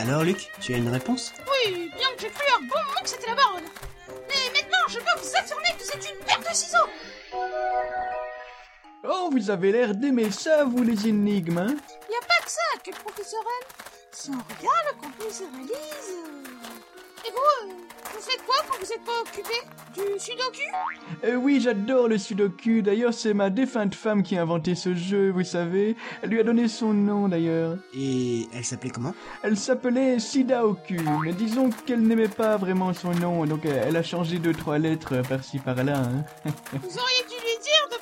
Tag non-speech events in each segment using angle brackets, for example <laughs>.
Alors, Luc, tu as une réponse? Oui, bien que j'ai cru un bon moment que c'était la baronne. Mais maintenant, je peux vous affirmer que vous êtes une paire de ciseaux. Oh, vous avez l'air d'aimer ça, vous, les énigmes, hein? Y a pas que ça que le professeur aime. Si on regarde le professeur Elise... euh, Et vous, euh, vous faites quoi quand vous êtes pas occupé Du sudoku Euh, oui, j'adore le sudoku. D'ailleurs, c'est ma défunte femme qui a inventé ce jeu, vous savez. Elle lui a donné son nom, d'ailleurs. Et elle s'appelait comment? Elle s'appelait Sidaoku, mais disons qu'elle n'aimait pas vraiment son nom, donc elle a changé deux, trois lettres par-ci, par-là. Hein. Vous auriez dû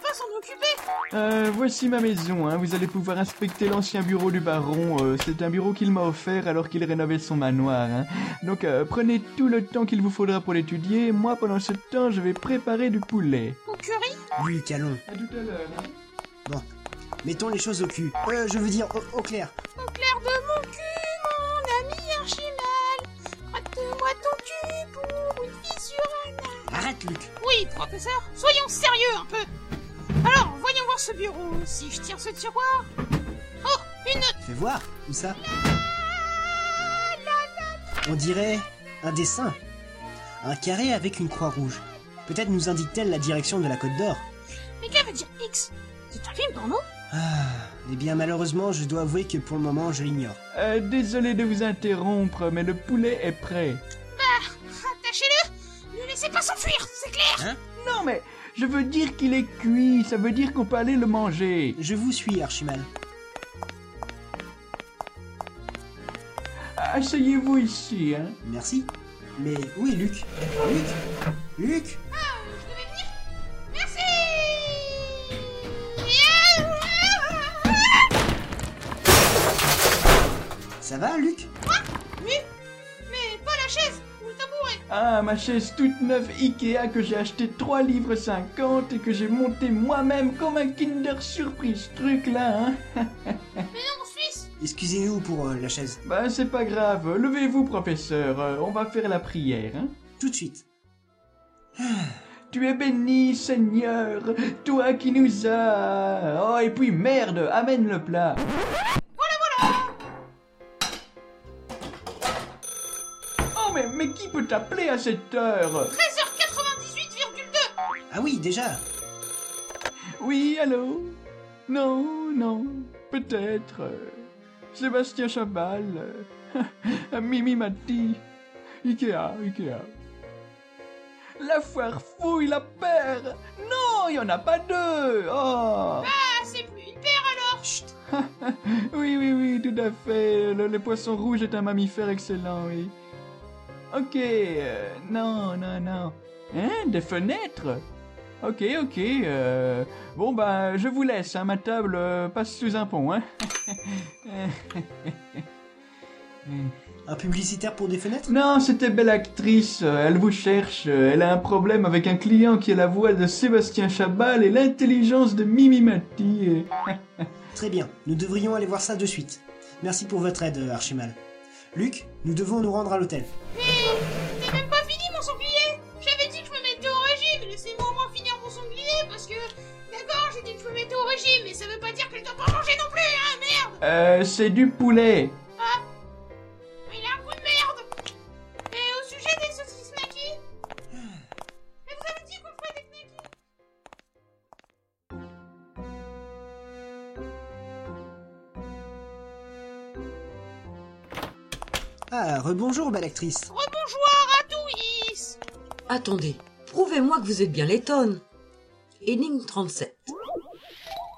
pas s'en occuper. Euh, voici ma maison, hein. vous allez pouvoir inspecter l'ancien bureau du baron. euh, c'est un bureau qu'il m'a offert alors qu'il rénovait son manoir. Hein. Donc euh, prenez tout le temps qu'il vous faudra pour l'étudier. Moi, pendant ce temps, je vais préparer du poulet. Au curry Luc, allons. À tout à l'heure. hein. Bon, mettons les choses au cul. Euh, je veux dire au, au clair. Au clair de mon cul, mon ami Archimel. Prête-moi ton cul pour une fissure anale. Arrête, Luc. Oui, professeur, soyons sérieux un peu. Voyons voir ce bureau. Si je tire ce tiroir. Oh, une note. Fais voir. Où ça On dirait un dessin. Un carré avec une croix rouge. Peut-être nous indique-t-elle la direction de la Côte d'Or. Mais que veut dire X? C'est un film porno? Ah, eh bien malheureusement, je dois avouer que pour le moment, je l'ignore. Euh, désolé de vous interrompre, mais le poulet est prêt. Attachez-le Ne laissez pas s'enfuir, c'est clair Non, mais je veux dire qu'il est cuit. Ça veut dire qu'on peut aller le manger. Je vous suis, Archimal. Asseyez-vous ici, hein. Merci. Mais où est Luc? Luc? Luc? Ah, je devais venir Merci Ça va, Luc? Oui pas la Ah, ma chaise toute neuve Ikea que j'ai acheté 3 livres 50 et que j'ai monté moi-même comme un Kinder Surprise, truc là, hein. <laughs> Mais non, Suisse Excusez-nous pour euh, la chaise. Bah, c'est pas grave. Levez-vous, professeur. euh, on va faire la prière, hein. Tout de suite. <sighs> Tu es béni, Seigneur, toi qui nous as... Oh, et puis merde, amène le plat. Qui peut t'appeler à cette heure 13h98,2 Ah oui, déjà Oui, allô? Non, non, peut-être. Sébastien Chabal. <laughs> Mimi Mati. Ikea, Ikea. La foire fouille la paire Non, il y en a pas deux Oh Ah, c'est plus une paire alors Chut <laughs> Oui, oui, oui, tout à fait. Le, le poisson rouge est un mammifère excellent, oui. Ok, euh, non, non, non. Hein, des fenêtres? Ok, ok. euh, bon, bah, je vous laisse, hein, ma table euh, passe sous un pont, hein. Un publicitaire pour des fenêtres? Non, c'était belle actrice, elle vous cherche. Elle a un problème avec un client qui est la voix de Sébastien Chabal et l'intelligence de Mimi Mati. <laughs> Très bien, nous devrions aller voir ça de suite. Merci pour votre aide, Archimal. Luc, nous devons nous rendre à l'hôtel. T'es même pas fini mon sanglier J'avais dit que je me mettais au régime, laissez-moi au moins finir mon sanglier parce que... D'accord, j'ai dit que je me mettais au régime, mais ça veut pas dire que je dois pas manger non plus, hein, merde Euh, c'est du poulet. Ah, rebonjour, belle actrice. Rebonjour à tous Attendez, prouvez-moi que vous êtes bien lettonne. Énigme 37.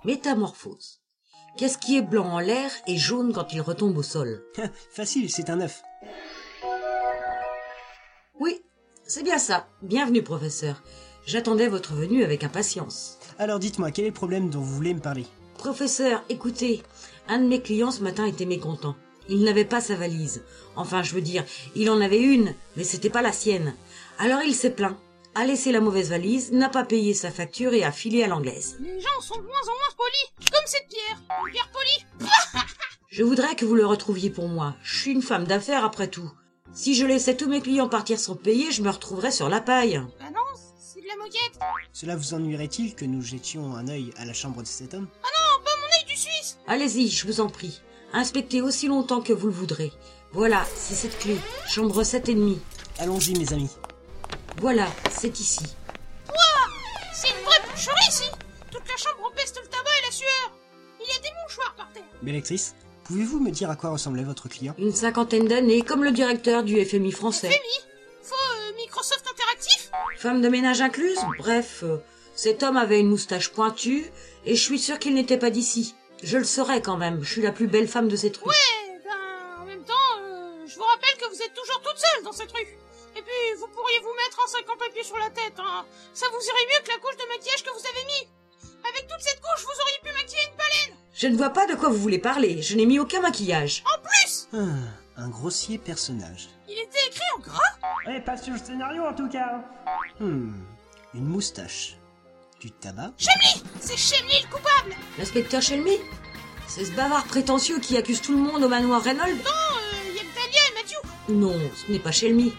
Métamorphose. Qu'est-ce qui est blanc en l'air et jaune quand il retombe au sol? Facile, c'est un œuf. Oui, c'est bien ça. Bienvenue, professeur. J'attendais votre venue avec impatience. Alors dites-moi, quel est le problème dont vous voulez me parler? Professeur, écoutez, un de mes clients ce matin était mécontent. Il n'avait pas sa valise. Enfin, je veux dire, il en avait une, mais c'était pas la sienne. Alors il s'est plaint, a laissé la mauvaise valise, n'a pas payé sa facture et a filé à l'anglaise. Les gens sont de moins en moins polis Comme cette pierre Une pierre polie <laughs> Je voudrais que vous le retrouviez pour moi. Je suis une femme d'affaires après tout. Si je laissais tous mes clients partir sans payer, je me retrouverais sur la paille. Bah non, c'est de la moquette Cela vous ennuierait-il que nous jetions un œil à la chambre de cet homme? Oh, pas mon œil du Suisse Allez-y, je vous en prie. Inspectez aussi longtemps que vous le voudrez. Voilà, c'est cette clé. Chambre 7 et demi. Allons-y, mes amis. Voilà, c'est ici. C'est une vraie boucherie ici Toute la chambre peste le tabac et la sueur Il y a des mouchoirs par terre Bélectrice, pouvez-vous me dire à quoi ressemblait votre client? Une cinquantaine d'années, comme le directeur du FMI français. Femi Faut euh, Microsoft Interactif? Femme de ménage incluse? Bref, euh, cet homme avait une moustache pointue, et je suis sûre qu'il n'était pas d'ici. Je le saurais quand même, je suis la plus belle femme de cette rue. Eh ben, en même temps, euh, je vous rappelle que vous êtes toujours toute seule dans cette rue. Et puis, vous pourriez vous mettre un sac en papier sur la tête, hein. Ça vous irait mieux que la couche de maquillage que vous avez mis. Avec toute cette couche, vous auriez pu maquiller une baleine. Je ne vois pas de quoi vous voulez parler, je n'ai mis aucun maquillage. En plus, Ah, un grossier personnage. il était écrit en gras? Eh, pas sur le scénario en tout cas. Hmm, une moustache. Du tabac Chemly C'est Chemly le coupable L'inspecteur Shelmy C'est ce bavard prétentieux qui accuse tout le monde au manoir Reynolds? Non, euh, il y a et Matthew. Non, ce n'est pas Shelmy.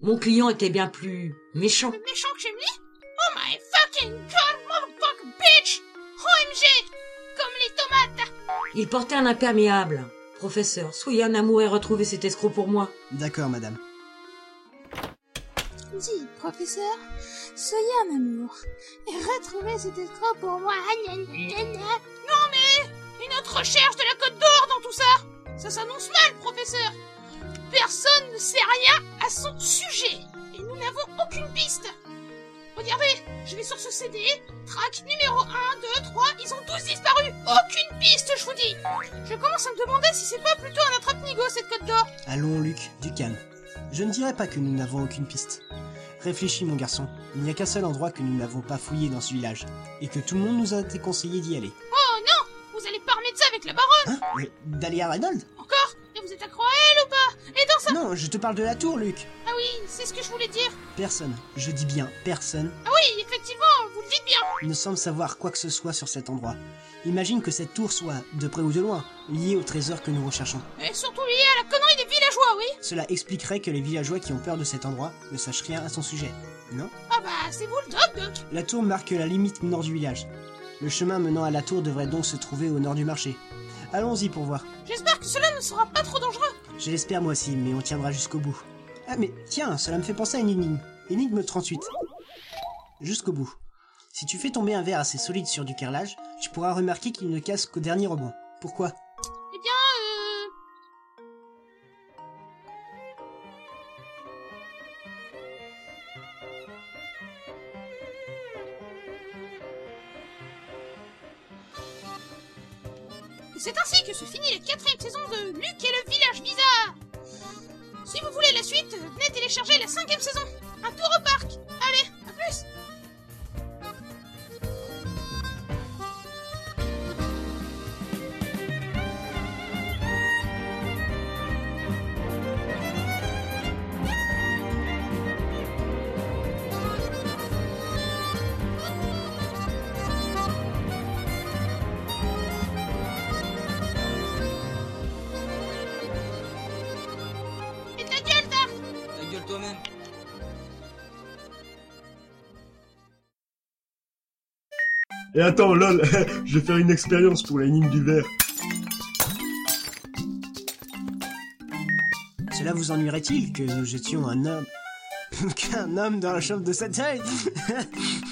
Mon client était bien plus méchant. Méchant que Chemly Oh my fucking god, motherfucking bitch OMG Comme les tomates Il portait un imperméable. Professeur, soyez un amour et retrouvez cet escroc pour moi. D'accord, madame. Professeur, soyez un amour et retrouvez cet escroc pour moi. Non mais Une autre recherche de la Côte d'Or dans tout ça. Ça s'annonce mal, professeur. Personne ne sait rien à son sujet et nous n'avons aucune piste. Regardez, je vais sur ce CD, track numéro 1, 2, 3, ils ont tous disparu. Aucune piste, je vous dis. Je commence à me demander si c'est pas plutôt un attrape-nigo cette Côte d'Or. Allons, Luc, du calme. Je ne dirais pas que nous n'avons aucune piste. Réfléchis, mon garçon. Il n'y a qu'un seul endroit que nous n'avons pas fouillé dans ce village, et que tout le monde nous a été conseillé d'y aller. Oh non Vous allez pas remettre ça avec la baronne Hein? Mais Dahlia Reynolds Et elle ou pas dans ça Non, je te parle de la tour, Luc. Ah oui, c'est ce que je voulais dire. Personne, je dis bien personne, Ah oui, effectivement, vous le dites bien. ne semble savoir quoi que ce soit sur cet endroit. Imagine que cette tour soit, de près ou de loin, liée au trésor que nous recherchons. Et surtout lié à la connerie des villageois, oui Cela expliquerait que les villageois qui ont peur de cet endroit ne sachent rien à son sujet, non? Ah bah, c'est vous le doc, doc. La tour marque la limite nord du village. Le chemin menant à la tour devrait donc se trouver au nord du marché. Allons-y pour voir. J'espère que cela ne sera pas trop dangereux. Je l'espère moi aussi, mais on tiendra jusqu'au bout. Ah mais tiens, cela me fait penser à une énigme. Énigme 38. Jusqu'au bout. Si tu fais tomber un verre assez solide sur du carrelage, tu pourras remarquer qu'il ne casse qu'au dernier rebond. Pourquoi? C'est ainsi que se finit la quatrième saison de Luc et le village bizarre. Si vous voulez la suite, venez télécharger la cinquième saison. Un tour au Et attends, lol, <laughs> je vais faire une expérience pour la ligne du verre. Cela vous ennuierait-il que nous jetions un homme... <laughs> qu'un homme dans la chambre de taille <laughs>